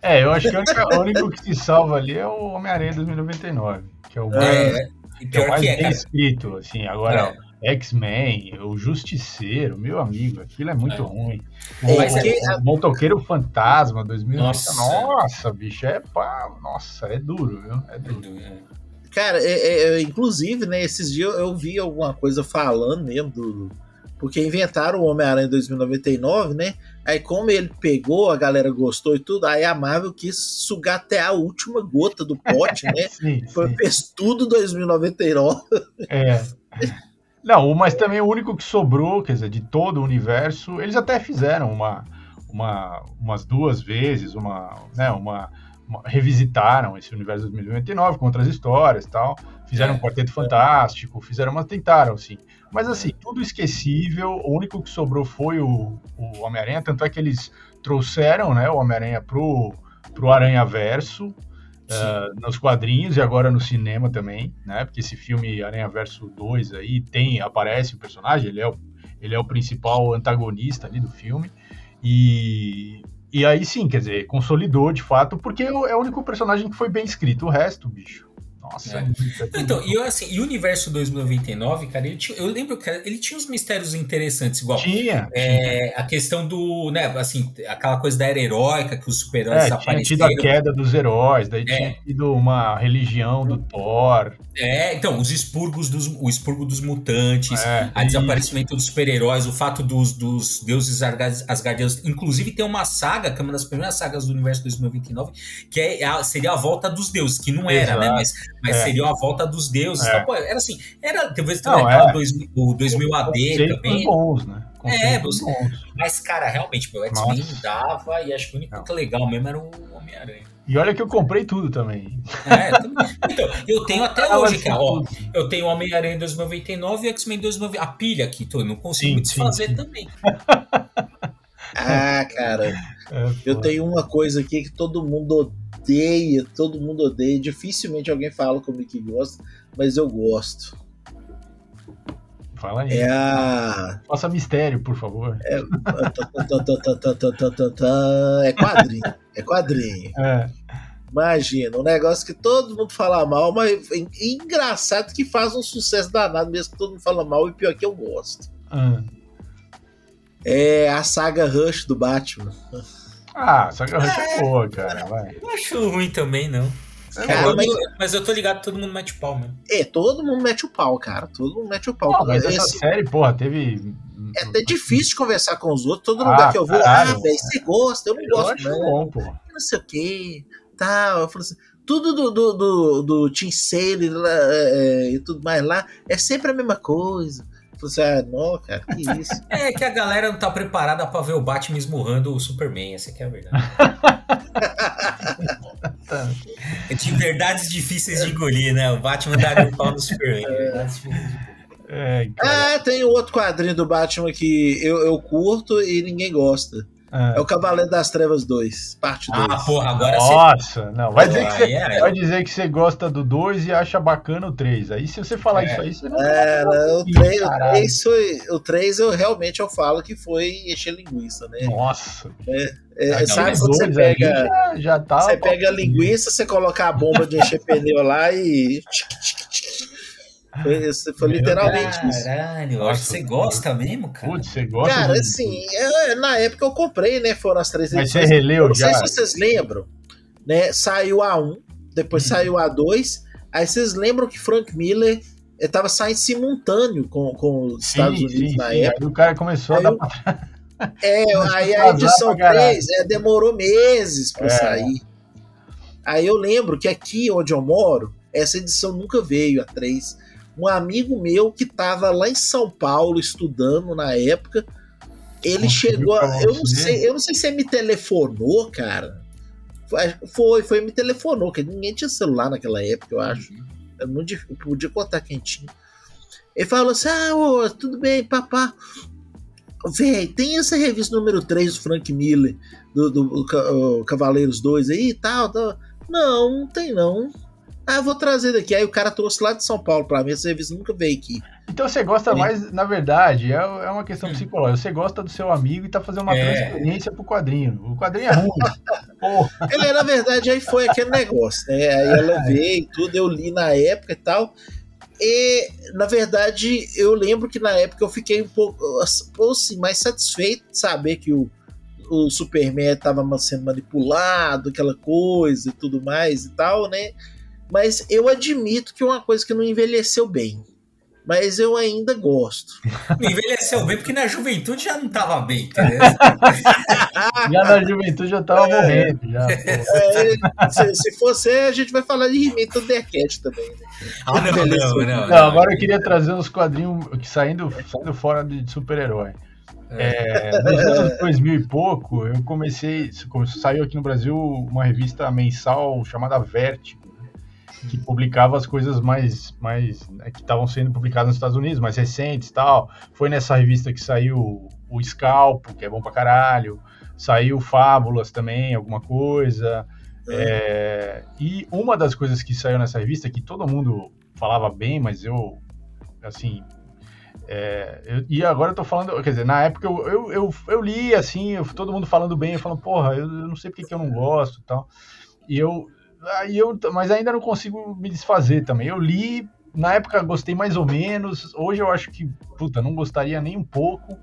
É, eu acho que o único, o único que se salva ali é o Homem-Aranha 2099, que é o mais, É, e que é o mais é, bem escrito, assim. Agora, X-Men, o Justiceiro, meu amigo, aquilo é muito É. ruim. É, O, mas é- o Motoqueiro Fantasma 2090, Nossa. nossa, bicho, é pá, nossa, é duro, viu? É duro. Cara, é- é- é, inclusive, né, esses dias eu vi alguma coisa falando mesmo do. Porque inventaram o Homem-Aranha em 2099, né? Aí, como ele pegou, a galera gostou e tudo, aí a Marvel quis sugar até a última gota do pote, né? Sim, Foi, sim. fez tudo 2099. É. Não, mas também o único que sobrou, quer dizer, de todo o universo, eles até fizeram uma, uma, umas duas vezes, uma, né, uma, uma- revisitaram esse universo 2099 com outras histórias e tal, fizeram É. um Quarteto Fantástico, fizeram, mas tentaram, sim. Mas assim, tudo esquecível, o único que sobrou foi o, o Homem-Aranha, tanto é que eles trouxeram, né, o Homem-Aranha pro, pro Aranha Verso, ah, nos quadrinhos e agora no cinema também, né? Porque esse filme Aranha Verso 2 aí tem, aparece o personagem, ele é o, ele é o principal antagonista ali do filme. E, e aí sim, quer dizer, consolidou de fato, porque é o único personagem que foi bem escrito. O resto, bicho. Nossa, É. Então, e eu assim, e o universo 2099, cara, ele tinha, eu lembro que ele tinha uns mistérios interessantes, igual tinha. é, a questão do, né, assim, aquela coisa da era heróica que os super-heróis É, tinha tido a apareceram. queda dos heróis, daí É. tinha tido uma religião do Thor. É, então, os expurgos dos, o expurgo dos mutantes, É, a desaparecimento dos super-heróis, o fato dos, dos deuses asgard- asgardianos. Inclusive, tem uma saga, que é uma das primeiras sagas do universo 2029, que é a- seria a volta dos deuses, que não era, Exato. né? Mas, mas É. seria a volta dos deuses. É. Então, pô, era assim, era, talvez também aquela é. 2000, o 2000 AD também. bons, né? É, você-. Mas, cara, realmente, meu, o X-Men dava, e acho que o único que é legal mesmo era o Homem-Aranha. E olha que eu comprei tudo também. É, também. então, eu tenho até hoje, cara, ó, eu tenho Homem-Aranha 2099 e X-Men 2099. A pilha aqui, tô, eu não consigo Sim, me desfazer sim, sim. também. Ah, cara, É, eu tenho uma coisa aqui que todo mundo odeia, todo mundo odeia. Dificilmente alguém fala comigo que gosta, mas eu gosto. Fala aí. É a. Faça mistério, por favor. É quadrinho. É quadrinho. É. Imagina, um negócio que todo mundo fala mal, mas é engraçado que faz um sucesso danado, mesmo que todo mundo fala mal, e pior que eu gosto. Ah, É a saga Rush do Batman. Ah, a Rush é boa, cara. Vai. Não acho ruim também, não. Cara, É, mas- mas eu tô ligado todo mundo mete pau mesmo. É, todo mundo mete o pau, cara. Todo mundo mete o pau. Não, mas essa Esse- série, porra, teve. é até difícil de conversar com os outros. Todo Ah, lugar que eu vou, caralho. ah, velho, você gosta, eu não Eu gosto, acho não. bom, pô. Não sei o que, tal. Eu falo assim, tudo do, do, do, do Team Sale lá, é, e tudo mais lá é sempre a mesma coisa. Falei assim, ah, não, cara, que isso. É que a galera não tá preparada pra ver o Batman esmurrando o Superman, essa que é a verdade. É de verdades difíceis de engolir, né? O Batman daria um pau no Superman. É, ah, tem outro quadrinho do Batman que eu, eu curto e ninguém gosta. É É. o Cavaleiro das Trevas 2, parte 2. Ah, porra, agora você. Nossa, não. Vai dizer, que você, é- vai dizer que você gosta do 2 e acha bacana o 3. Aí se você falar É. isso aí, você não É, não, o Ih, 3, o caralho. 3 foi. O 3 eu realmente eu falo que foi encher linguiça, né? Nossa. É, Ah, não, sabe quando você pega. já, já tá. Você pega a linguiça, você coloca a bomba de encher pneu lá e. foi literalmente isso. Caralho, eu Nossa, acho que você gosta mesmo, cara. Putz, você gosta Cara, do- assim, eu- na época eu comprei, né? Foram as três Mas você edições. releu Eu não sei já? se vocês lembram, né? Saiu a 1, depois Hum. saiu a 2. Aí vocês lembram que Frank Miller estava saindo simultâneo com, com os Estados Sim, Unidos sim, na sim. época. Aí o cara começou Aí a dar eu- pra É, aí a edição pra caralho. 3 é, demorou meses pra É. sair. Aí eu lembro que aqui onde eu moro, essa edição nunca veio, a 3. Um amigo meu que tava lá em São Paulo estudando na época, Ele chegou. A, eu, não sei, eu não sei se ele me telefonou, cara. Foi, foi, me telefonou, que ninguém tinha celular naquela época, eu acho. Uhum. Eu não podia contar quem tinha. Ele falou assim: ah, ô, tudo bem, papá. Véi, tem essa revista número 3 do Frank Miller, do, do, do Cavaleiros 2 aí e tal, tal. Não, não tem não. Ah, vou trazer daqui. Aí o cara trouxe lá de São Paulo pra mim, essa revista nunca veio aqui. Então você gosta mais, na verdade, é, é uma questão hum. psicológica. Você gosta do seu amigo e tá fazendo uma é. transferência pro quadrinho. O quadrinho é ruim. Ele, na verdade, aí foi aquele negócio, né? Aí ela é. veio e tudo, eu li na época e tal. E, na verdade, eu lembro que na época eu fiquei um pouco assim, mais satisfeito de saber que o, o Superman estava sendo manipulado, aquela coisa e tudo mais e tal, né? Mas eu admito que é uma coisa que não envelheceu bem. Mas eu ainda gosto. envelheceu bem porque na juventude já não estava bem, entendeu? já na juventude já estava é, morrendo. Já, é, se, se fosse, a gente vai falar de He-Man Thundercat também. Né? Ah, não, não, não, não, Agora eu queria trazer uns quadrinhos que saindo, saindo fora de super-herói. É. é, nos anos 2000 e pouco, eu comecei. Saiu aqui no Brasil uma revista mensal chamada Vertigo que publicava as coisas mais, mais né, que estavam sendo publicadas nos Estados Unidos, mais recentes tal. Foi nessa revista que saiu o Scalpo, que é bom pra caralho. Saiu Fábulas também, alguma coisa. É, e uma das coisas que saiu nessa revista, que todo mundo falava bem, mas eu, assim, é, eu, e agora eu tô falando, quer dizer, na época eu, eu, eu, eu li assim, todo mundo falando bem, eu falando, porra, eu, eu não sei porque que eu não gosto tal. E eu, aí eu, mas ainda não consigo me desfazer também. Eu li, na época gostei mais ou menos, hoje eu acho que, puta, não gostaria nem um pouco,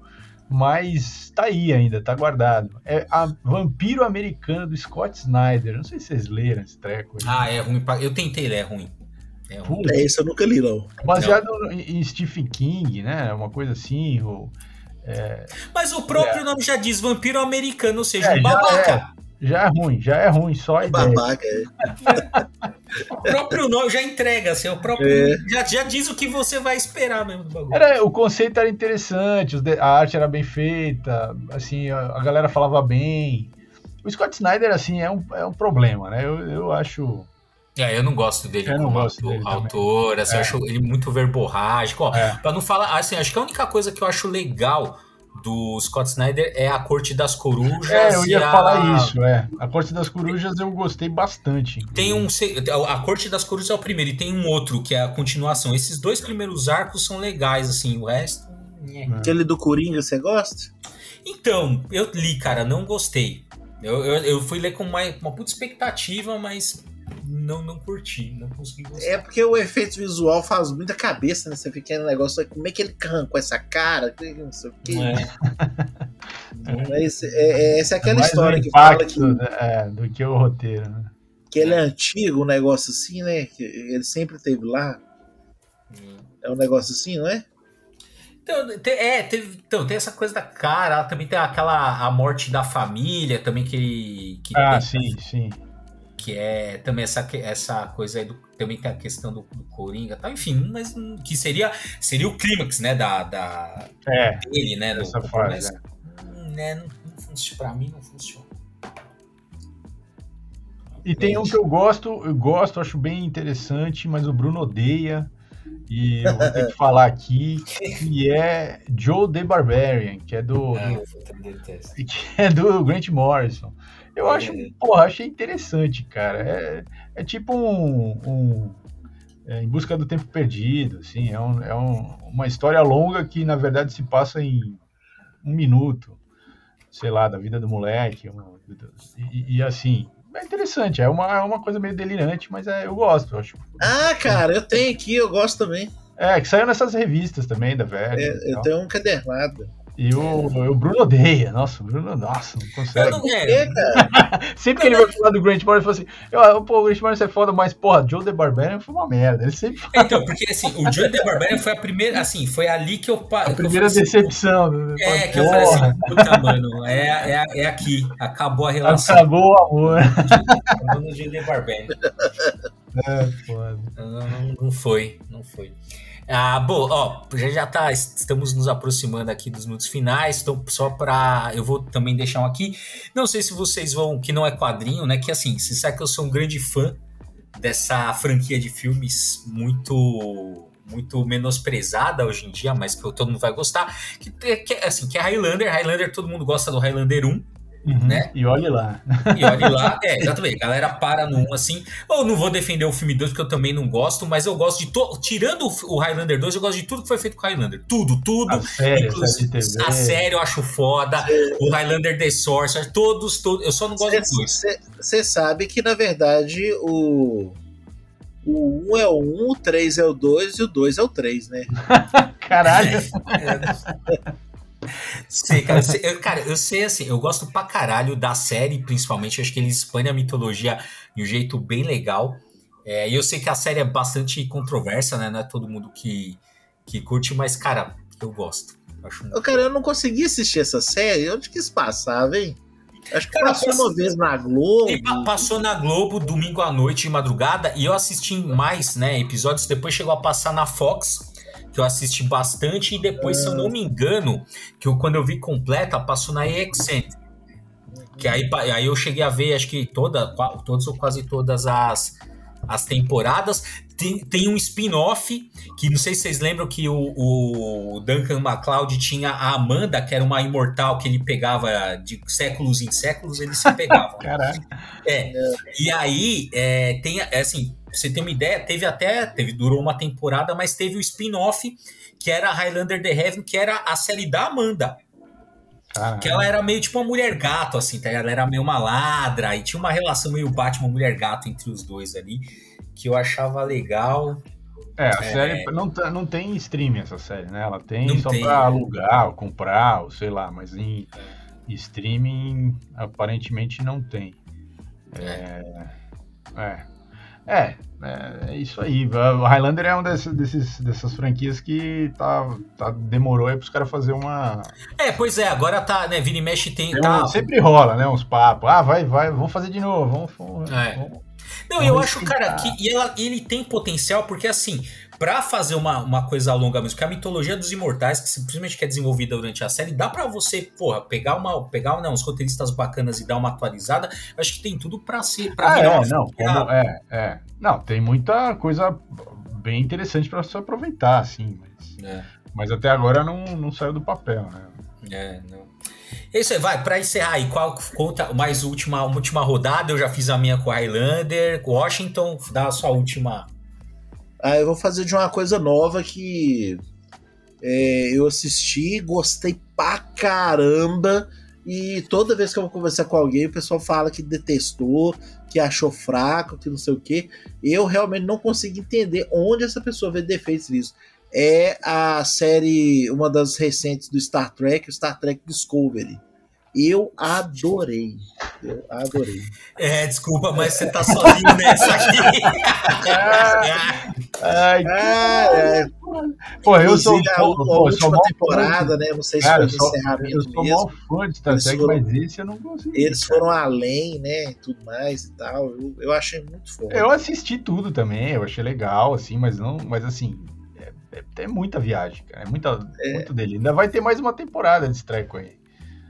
mas tá aí ainda, tá guardado. É a Vampiro Americano do Scott Snyder. Não sei se vocês leram esse treco. Aí. Ah, é ruim. Eu tentei ler, é ruim. É, ruim. é isso eu nunca li, não. Baseado não. em Stephen King, né? Uma coisa assim. Ou, é... Mas o próprio é. nome já diz Vampiro Americano, ou seja, é, um babaca. Já é ruim, já é ruim, só a ideia. Babaca, é. o próprio nome já entrega, assim, o próprio é. já, já diz o que você vai esperar mesmo do bagulho. Era, o conceito era interessante, a arte era bem feita, assim, a, a, galera falava bem. O Scott Snyder, assim, é um, é um problema, né? Eu, eu acho. É, eu não gosto dele eu como gosto dele autor, assim, é. eu acho ele muito verborrágico. Ó, é. Pra não falar, assim, acho que a única coisa que eu acho legal do Scott Snyder é a Corte das Corujas. É, eu ia falar a... isso, é. A Corte das Corujas eu gostei bastante. Tem um. A Corte das Corujas é o primeiro, e tem um outro, que é a continuação. Esses dois primeiros arcos são legais, assim, o resto. É. Aquele do Coringa, você gosta? Então, eu li, cara, não gostei. Eu, eu, eu fui ler com uma, uma puta expectativa, mas não, não curti, não consegui gostar. É porque o efeito visual faz muita cabeça, né? Você fica no negócio, como é que ele arrancou essa cara, não sei o quê. É. Esse, é, essa é aquela é história que fala que. É, do que o roteiro, né? Que ele é antigo, um negócio assim, né? Que ele sempre teve lá. É um negócio assim, não é? Então, é, teve, então, tem essa coisa da cara, também tem aquela a morte da família também que, que Ah, tem, sim, sim que é também essa, essa coisa aí do, também tem a questão do, do Coringa tal, enfim, mas que seria seria o clímax, né, da, da é, dele, né, do, fase, mas, é. hum, né, não, não funciona, pra mim não funciona. E tem um que eu gosto, eu gosto, acho bem interessante, mas o Bruno odeia, e eu vou ter que falar aqui, que é Joe the Barbarian, que é do, do que é do Grant Morrison. Eu acho, é. porra, achei interessante, cara. É, é tipo um, um é, Em Busca do Tempo Perdido, assim. É, um, é um, uma história longa que, na verdade, se passa em um minuto, sei lá, da vida do moleque. Uma, e, e, assim, é interessante. É uma, é uma coisa meio delirante, mas é, eu gosto. Eu acho. Ah, cara, eu tenho aqui, eu gosto também. É, que saiu nessas revistas também, da velha. É, eu tenho um cadernado. E o, o Bruno odeia. Nossa, o Bruno, nossa, não consegue. Não é, sempre que ele vai falar do Grant Morrison, ele fala assim: pô, o Grant Morrison é foda, mas, porra, Joe The Barbarian foi uma merda. Ele sempre fala. Então, porque assim, o Joe The Barbarian foi a primeira, assim, foi ali que eu. A primeira assim, decepção. Assim, é, que eu falei assim: puta, mano, é, é, é aqui, acabou a relação. Acabou o amor. Acabou no Joe The Barbarian. É. Não, não, foi, não foi. Ah, bom, ó, já já tá, estamos nos aproximando aqui dos minutos finais, então só para eu vou também deixar um aqui. Não sei se vocês vão, que não é quadrinho, né? Que assim, você sabe que eu sou um grande fã dessa franquia de filmes muito muito menosprezada hoje em dia, mas que todo mundo vai gostar, que, que assim, que é Highlander, Highlander todo mundo gosta do Highlander 1, Uhum, né? E olhe lá. E olhe lá, é, exatamente. A galera para no 1 assim. Eu não vou defender o filme 2, porque eu também não gosto, mas eu gosto de. To... Tirando o Highlander 2, eu gosto de tudo que foi feito com o Highlander. Tudo, tudo. A série, a série eu acho foda. O Highlander The Source, todos, todos. Eu só não gosto cê, dos dois. Você sabe que, na verdade, o. O 1 é o 1, o 3 é o 2 e o 2 é o 3, né? Caralho! É. Sei, cara, eu sei, eu, cara, eu sei assim, eu gosto pra caralho da série, principalmente. Eu acho que eles expandem a mitologia de um jeito bem legal. É, e eu sei que a série é bastante controversa, né? Não é todo mundo que, que curte, mas, cara, eu gosto. Acho muito... Cara, eu não consegui assistir essa série. Onde que isso passava, hein? Acho que cara, passou uma vez na Globo. Passou na Globo domingo à noite de madrugada e eu assisti mais, né, episódios. Depois chegou a passar na Fox que eu assisti bastante, e depois, se eu não me engano, que eu, quando eu vi completa, passou na EXN. Que aí, aí eu cheguei a ver, acho que toda, todas ou quase todas as, as temporadas. Tem, tem um spin-off, que não sei se vocês lembram que o, o Duncan MacLeod tinha a Amanda, que era uma imortal que ele pegava de séculos em séculos, eles se pegavam. Caraca. É. E aí, é, tem, é assim, Pra você ter uma ideia, teve até, teve, durou uma temporada, mas teve o spin-off, que era Highlander The Heaven, que era a série da Amanda. Ah, que ela era meio tipo uma mulher gato, assim, tá? Ela era meio uma ladra, e tinha uma relação meio Batman mulher gato entre os dois ali, que eu achava legal. É, a é... série não, não tem streaming essa série, né? Ela tem não só tem. pra alugar, ou comprar, ou sei lá, mas em streaming aparentemente não tem. É. é. É. É, é, isso aí. O Highlander é um desses, desses, dessas franquias que tá, tá demorou aí pros caras fazer uma. É, pois é, agora tá, né? Vini mexe tem. tem tá... um, sempre rola, né? Uns papos. Ah, vai, vai, vamos fazer de novo. Vamos, vamos, é. vamos Não, vamos eu acho, cara, que e ela, ele tem potencial, porque assim, para fazer uma, uma coisa longa mesmo, que a mitologia dos imortais, que simplesmente é desenvolvida durante a série, dá para você, porra, pegar uma pegar né, uns roteiristas bacanas e dar uma atualizada. Acho que tem tudo para ser para ah, é, não, como, é, é. Não, tem muita coisa bem interessante para você aproveitar, assim, mas, é. mas até agora não, não saiu do papel, né? É, não. É isso aí, vai, pra encerrar aí, qual conta mais última, última rodada? Eu já fiz a minha com o Highlander, Washington, dá a sua última ah, eu vou fazer de uma coisa nova que é, eu assisti, gostei pra caramba. E toda vez que eu vou conversar com alguém, o pessoal fala que detestou, que achou fraco, que não sei o que. Eu realmente não consigo entender onde essa pessoa vê defeitos nisso. É a série, uma das recentes do Star Trek, Star Trek Discovery. Eu adorei. Eu adorei. É, desculpa, mas você tá sozinho nessa aqui. Ai, ah, é. Pô, eu sou a, a última temporada, né? Não sei se cara, foi o encerramento eu sou mesmo. fã de Star Trek, mas esse eu não consegui. Eles cara. foram além, né? Tudo mais e tal. Eu, eu achei muito foda. Eu assisti tudo também, eu achei legal, assim, mas não, mas assim, é, é, é muita viagem, cara. É muita, é. muito dele. Ainda vai ter mais uma temporada de treco aí.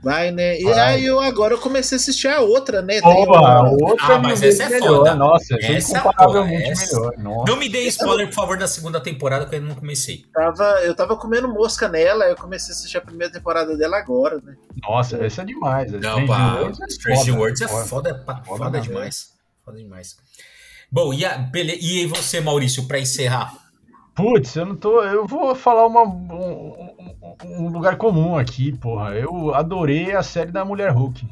Vai, né? E Vai. aí eu agora eu comecei a assistir a outra, né? Opa, a outra ah, mas essa é melhor. foda. Nossa, essa é incomparavelmente essa... melhor. Nossa. Não me dê spoiler, por favor, da segunda temporada, que eu não comecei. Tava, eu tava comendo mosca nela, eu comecei a assistir a primeira temporada dela agora, né? Nossa, essa é demais. Não, Strange pá, Worlds é Strange foda, é foda, foda, foda, foda demais. Foda demais. Bom, e, a, e você, Maurício, pra encerrar? Putz, eu não tô. Eu vou falar uma, um, um, lugar comum aqui, porra. Eu adorei a série da Mulher Hulk.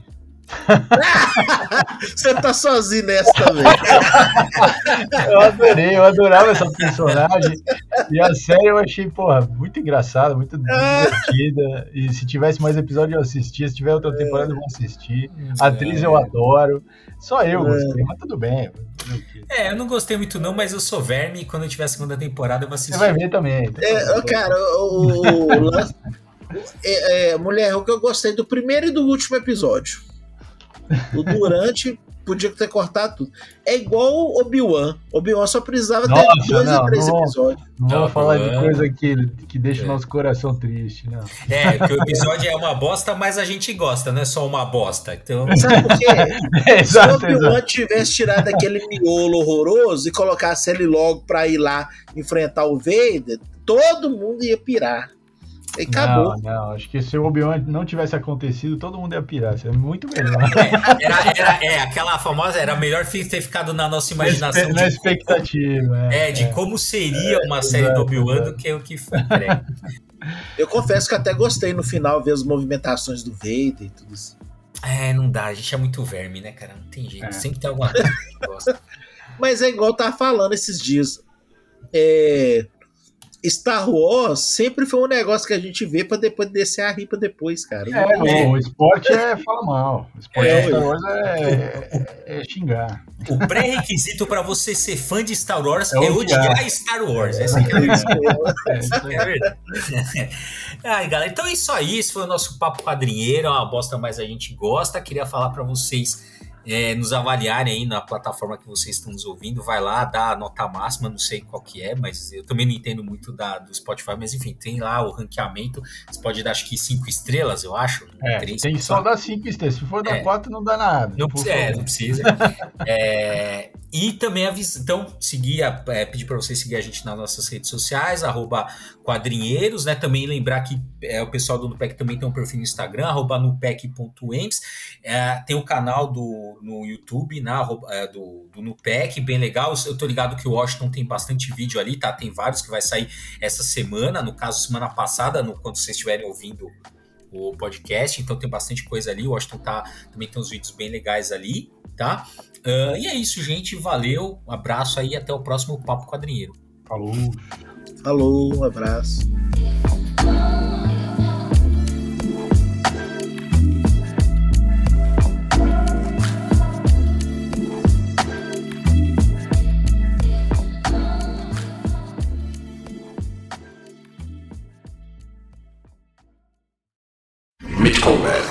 Você tá sozinho nessa também. eu adorei, eu adorava essa personagem. E a série eu achei, porra, muito engraçada, muito divertida. E se tivesse mais episódio eu assistia, se tiver outra temporada eu vou assistir. A atriz eu adoro. Só eu gostei, mas tudo bem. É, eu não gostei muito não, mas eu sou verme e quando eu tiver a segunda temporada eu vou assistir. Você vai ver também. Então, é, cara, o, o, é, é, Mulher Hulk eu gostei do primeiro e do último episódio. O durante podia ter cortado tudo. É igual Obi-Wan. Obi-Wan só precisava Nossa, ter dois não, ou três não. episódios. Não vamos falar de coisa que, que deixa É. o nosso coração triste, não. É, que o episódio é uma bosta, mas a gente gosta, não é só uma bosta. Então, Sabe por quê? Se o Obi-Wan tivesse tirado aquele miolo horroroso e colocasse ele logo pra ir lá enfrentar o Vader, todo mundo ia pirar. E acabou. Não, não, acho que se o Obi-Wan não tivesse acontecido, todo mundo ia pirar. Isso é muito melhor. era, era- é, aquela famosa, era melhor ter ficado na nossa imaginação Na de, expectativa. é, de como seria uma série do Obi-Wan do que o que foi. Eu confesso que até gostei no final ver as movimentações do Vader e tudo isso. É, não dá, a gente é muito verme, né, cara? Não tem jeito, É. sempre tem alguma coisa que a gente gosta. Mas é igual eu tava falando esses dias. É, Star Wars sempre foi um negócio que a gente vê pra depois descer a ripa depois, cara. É, o, o esporte é fala mal. O esporte É. Star Wars é, é- é xingar. O pré-requisito pra você ser fã de Star Wars É é, odiar. Star Wars. Essa é. É, isso aí. É verdade. Ai, galera, então é isso aí. Esse foi o nosso papo quadrinheiro. É uma bosta, mas a gente gosta. Queria falar pra vocês é, nos avaliarem aí na plataforma que vocês estão nos ouvindo. Vai lá, dá a nota máxima, não sei qual que é, mas eu também não entendo muito da, do Spotify, mas enfim, tem lá o ranqueamento. Você pode dar acho que cinco estrelas, eu acho. É, Três, tem só dar 5 estrelas. Se for dar É. 4, não dá nada. Não, é, não precisa. É, e também avis... então seguir é, pedir para vocês seguir a gente nas nossas redes sociais, arroba quadrinheiros, né? Também lembrar que é, o pessoal do Nupec também tem um perfil no Instagram, arroba. É, tem o canal do, no YouTube, né, é, do, do Nupec, bem legal. Eu tô ligado que o Washington tem bastante vídeo ali, tá? Tem vários que vai sair essa semana, no caso, semana passada, no, quando vocês estiverem ouvindo o podcast, então tem bastante coisa ali. O Washington tá, também tem uns vídeos bem legais ali, tá? Ah, e é isso, gente. Valeu, um abraço aí até o próximo Papo Quadrinheiro. Falou. Falou, um abraço. Mythical Man.